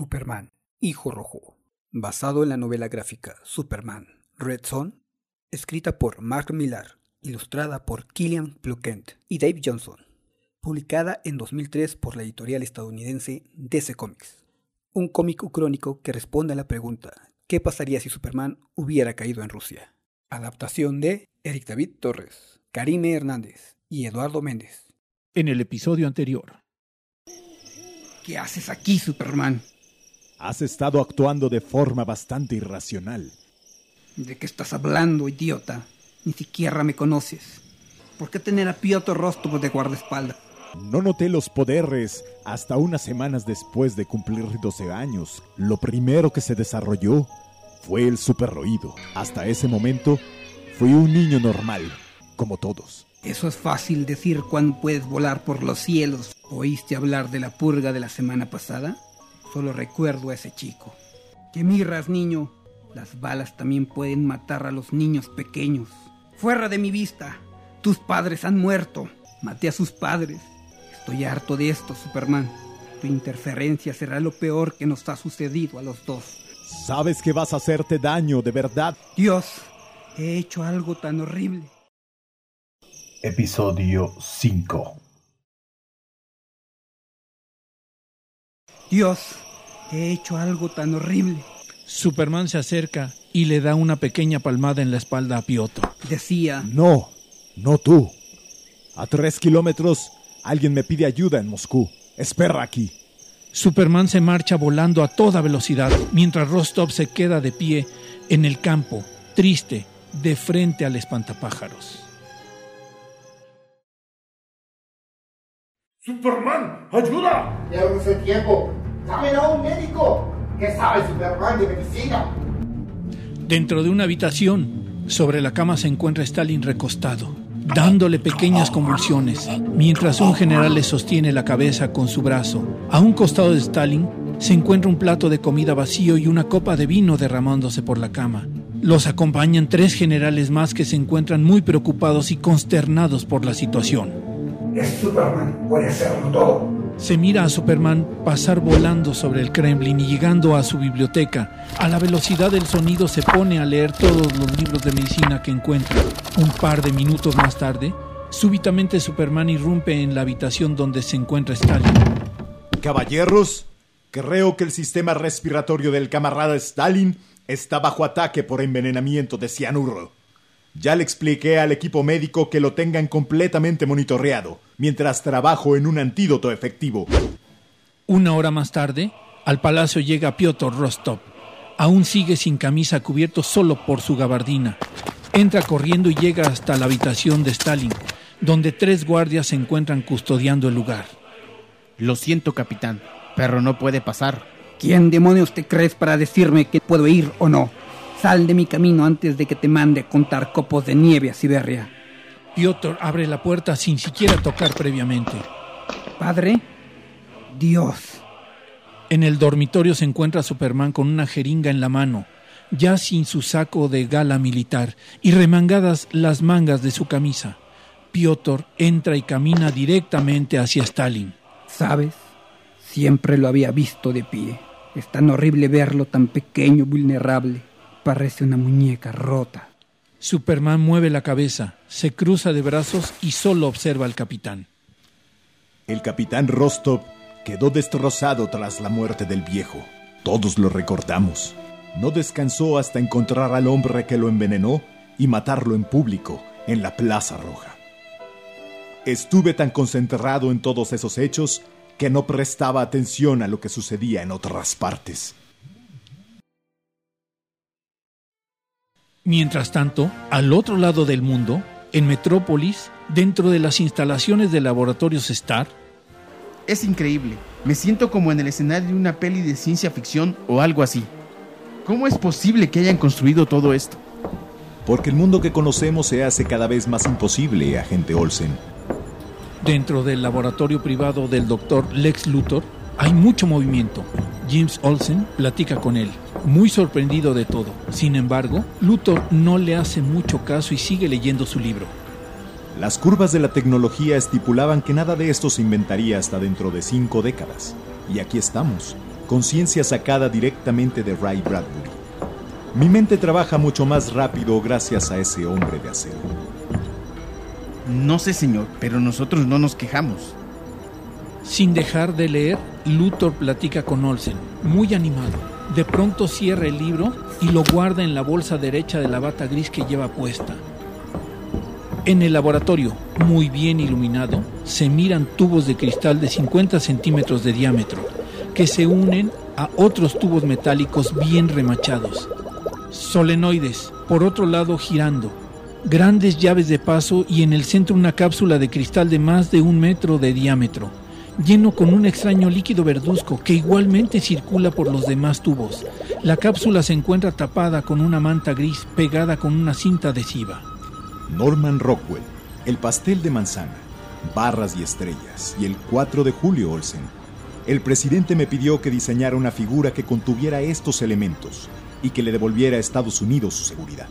Superman, Hijo Rojo, basado en la novela gráfica Superman, Red Son, escrita por Mark Millar, ilustrada por Killian Plukent y Dave Johnson, publicada en 2003 por la editorial estadounidense DC Comics. Un cómic crónico que responde a la pregunta ¿qué pasaría si Superman hubiera caído en Rusia? Adaptación de Eric David Torres, Karime Hernández y Eduardo Méndez. En el episodio anterior. ¿Qué haces aquí, Superman? Has estado actuando de forma bastante irracional. ¿De qué estás hablando, idiota? Ni siquiera me conoces. ¿Por qué tener a Piotr Rostov de guardaespaldas? No noté los poderes hasta unas semanas después de cumplir 12 años. Lo primero que se desarrolló fue el superroído. Hasta ese momento fui un niño normal, como todos. Eso es fácil decir cuando puedes volar por los cielos. ¿Oíste hablar de la purga de la semana pasada? Solo recuerdo a ese chico. ¿Qué mirras, niño? Las balas también pueden matar a los niños pequeños. Fuera de mi vista. Tus padres han muerto. Maté a sus padres. Estoy harto de esto, Superman. Tu interferencia será lo peor que nos ha sucedido a los dos. Sabes que vas a hacerte daño, de verdad. Dios, he hecho algo tan horrible. Episodio 5 Dios, he hecho algo tan horrible. Superman se acerca y le da una pequeña palmada en la espalda a Piotr. Decía, No, no tú. A tres kilómetros, alguien me pide ayuda en Moscú. Espera aquí. Superman se marcha volando a toda velocidad, mientras Rostov se queda de pie en el campo, triste, de frente al espantapájaros. ¡Superman! ¡Ayuda! Ya no sé tiempo. ¡Llamen a un médico! ¿Qué sabe Superman de medicina? Dentro de una habitación, sobre la cama se encuentra Stalin recostado, dándole pequeñas convulsiones, mientras un general le sostiene la cabeza con su brazo. A un costado de Stalin se encuentra un plato de comida vacío y una copa de vino derramándose por la cama. Los acompañan tres generales más que se encuentran muy preocupados y consternados por la situación. Es Superman, puede hacerlo todo. Se mira a Superman pasar volando sobre el Kremlin y llegando a su biblioteca. A la velocidad del sonido se pone a leer todos los libros de medicina que encuentra. Un par de minutos más tarde, súbitamente Superman irrumpe en la habitación donde se encuentra Stalin. Caballeros, creo que el sistema respiratorio del camarada Stalin está bajo ataque por envenenamiento de cianuro. Ya le expliqué al equipo médico que lo tengan completamente monitoreado, mientras trabajo en un antídoto efectivo. Una hora más tarde, al palacio llega Piotr Rostov. Aún sigue sin camisa, cubierto solo por su gabardina. Entra corriendo y llega hasta la habitación de Stalin, donde tres guardias se encuentran custodiando el lugar. Lo siento, capitán, pero no puede pasar. ¿Quién demonios te crees para decirme que puedo ir o no? Sal de mi camino antes de que te mande a contar copos de nieve a Siberia. Piotr abre la puerta sin siquiera tocar previamente. Padre, Dios. En el dormitorio se encuentra Superman con una jeringa en la mano, ya sin su saco de gala militar y remangadas las mangas de su camisa. Piotr entra y camina directamente hacia Stalin. ¿Sabes? Siempre lo había visto de pie. Es tan horrible verlo tan pequeño, vulnerable. Parece una muñeca rota. Superman mueve la cabeza, se cruza de brazos y solo observa al capitán. El capitán Rostov quedó destrozado tras la muerte del viejo. Todos lo recordamos. No descansó hasta encontrar al hombre que lo envenenó y matarlo en público, en la Plaza Roja. Estuve tan concentrado en todos esos hechos que no prestaba atención a lo que sucedía en otras partes. Mientras tanto, al otro lado del mundo, en Metrópolis, dentro de las instalaciones de laboratorios Star, Es increíble. Me siento como en el escenario de una peli de ciencia ficción o algo así. ¿Cómo es posible que hayan construido todo esto? Porque el mundo que conocemos se hace cada vez más imposible, agente Olsen. dentro del laboratorio privado del doctor Lex Luthor, hay mucho movimiento. James Olsen platica con él, muy sorprendido de todo. Sin embargo, Luthor no le hace mucho caso y sigue leyendo su libro. Las curvas de la tecnología estipulaban que nada de esto se inventaría hasta dentro de cinco décadas. Y aquí estamos, conciencia sacada directamente de Ray Bradbury. Mi mente trabaja mucho más rápido gracias a ese hombre de acero. No sé, señor, pero nosotros no nos quejamos. Sin dejar de leer, Luthor platica con Olsen, muy animado. De pronto cierra el libro y lo guarda en la bolsa derecha de la bata gris que lleva puesta. En el laboratorio, muy bien iluminado, se miran tubos de cristal de 50 centímetros de diámetro, que se unen a otros tubos metálicos bien remachados. Solenoides, por otro lado girando, grandes llaves de paso y en el centro una cápsula de cristal de más de un metro de diámetro, lleno con un extraño líquido verduzco que igualmente circula por los demás tubos. La cápsula se encuentra tapada con una manta gris pegada con una cinta adhesiva. Norman Rockwell, El pastel de manzana, Barras y estrellas y el 4 de julio Olsen. El presidente me pidió que diseñara una figura que contuviera estos elementos y que le devolviera a Estados Unidos su seguridad.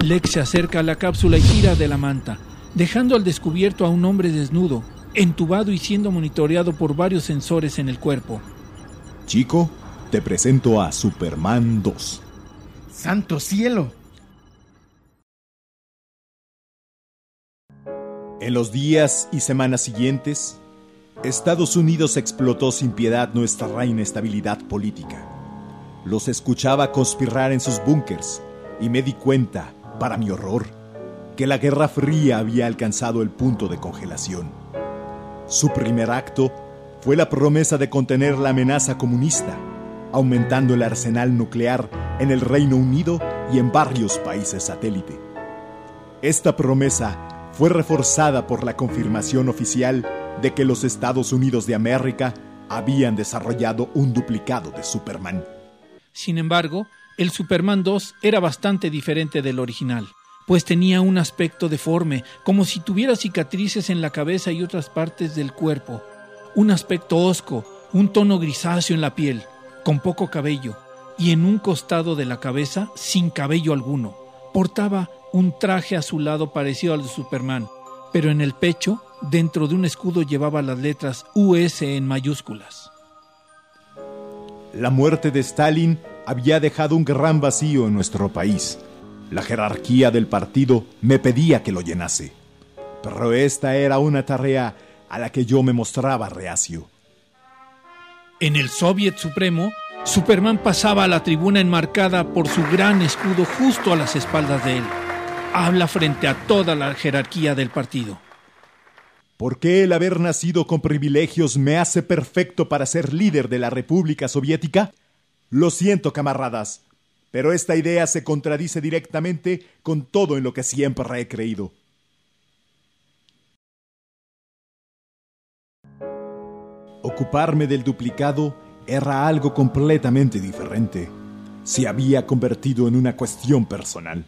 Lex se acerca a la cápsula y tira de la manta, dejando al descubierto a un hombre desnudo, entubado y siendo monitoreado por varios sensores en el cuerpo. Chico, te presento a Superman 2. ¡Santo cielo! En los días y semanas siguientes, Estados Unidos explotó sin piedad nuestra inestabilidad política. Los escuchaba conspirar en sus búnkers y me di cuenta, para mi horror, que la Guerra Fría había alcanzado el punto de congelación. Su primer acto fue la promesa de contener la amenaza comunista, aumentando el arsenal nuclear en el Reino Unido y en varios países satélite. Esta promesa fue reforzada por la confirmación oficial de que los Estados Unidos de América habían desarrollado un duplicado de Superman. Sin embargo, el Superman 2 era bastante diferente del original, pues tenía un aspecto deforme, como si tuviera cicatrices en la cabeza y otras partes del cuerpo, un aspecto hosco, un tono grisáceo en la piel, con poco cabello, y en un costado de la cabeza sin cabello alguno. Portaba un traje azulado parecido al de Superman, pero en el pecho, dentro de un escudo, llevaba las letras US en mayúsculas. La muerte de Stalin había dejado un gran vacío en nuestro país. La jerarquía del partido me pedía que lo llenase. Pero esta era una tarea a la que yo me mostraba reacio. En el Soviet Supremo, Superman pasaba a la tribuna enmarcada por su gran escudo justo a las espaldas de él. Habla frente a toda la jerarquía del partido. ¿Por qué el haber nacido con privilegios me hace perfecto para ser líder de la República Soviética? Lo siento, camaradas, pero esta idea se contradice directamente con todo en lo que siempre he creído. Ocuparme del duplicado era algo completamente diferente. Se había convertido en una cuestión personal.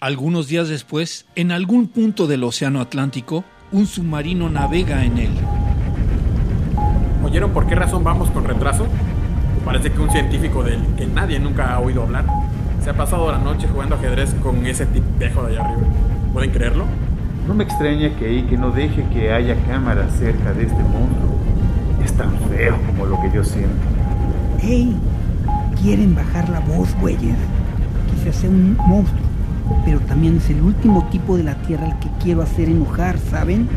Algunos días después, en algún punto del Océano Atlántico, un submarino navega en él. ¿Oyeron por qué razón vamos con retraso? Parece que un científico del que nadie nunca ha oído hablar se ha pasado la noche jugando ajedrez con ese tipejo de allá arriba. ¿Pueden creerlo? No me extraña que que no deje que haya cámaras cerca de este monstruo. Es tan feo como lo que yo siento. ¡Ey! Quieren bajar la voz, güeyes. Quise hacer un monstruo, pero también es el último tipo de la Tierra al que quiero hacer enojar, ¿saben?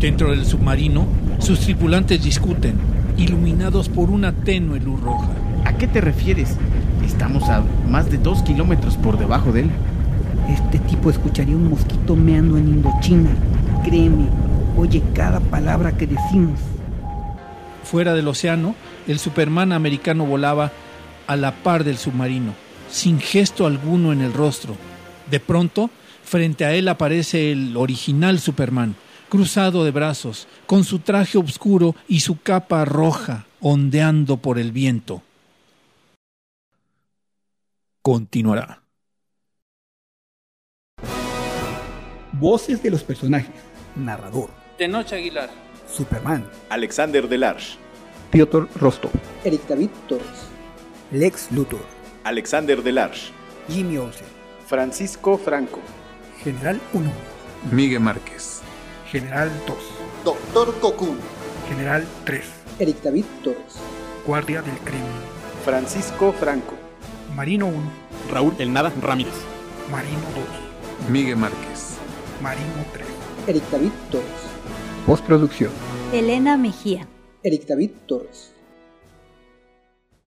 Dentro del submarino, sus tripulantes discuten, iluminados por una tenue luz roja. ¿A qué te refieres? Estamos a más de dos kilómetros por debajo de él. Este tipo escucharía un mosquito meando en Indochina. Créeme, oye cada palabra que decimos. Fuera del océano, el Superman americano volaba a la par del submarino, sin gesto alguno en el rostro. De pronto, frente a él aparece el original Superman, cruzado de brazos, con su traje oscuro y su capa roja ondeando por el viento. Continuará. Voces de los personajes. Narrador. Tenoch Aguilar. Superman. Alexander Delarge, Piotr Rostov. Eric David Torres. Lex Luthor. Alexander Delarge, Jimmy Olsen. Francisco Franco. General 1. Miguel Márquez. General 2. Doctor Cocoon. General 3. Eric David Torres. Guardia del Crimen. Francisco Franco. Marino 1. Raúl El Nada Ramírez. Marino 2. Miguel Márquez. Marino 3. Eric David Torres. Postproducción. Elena Mejía. Eric David Torres.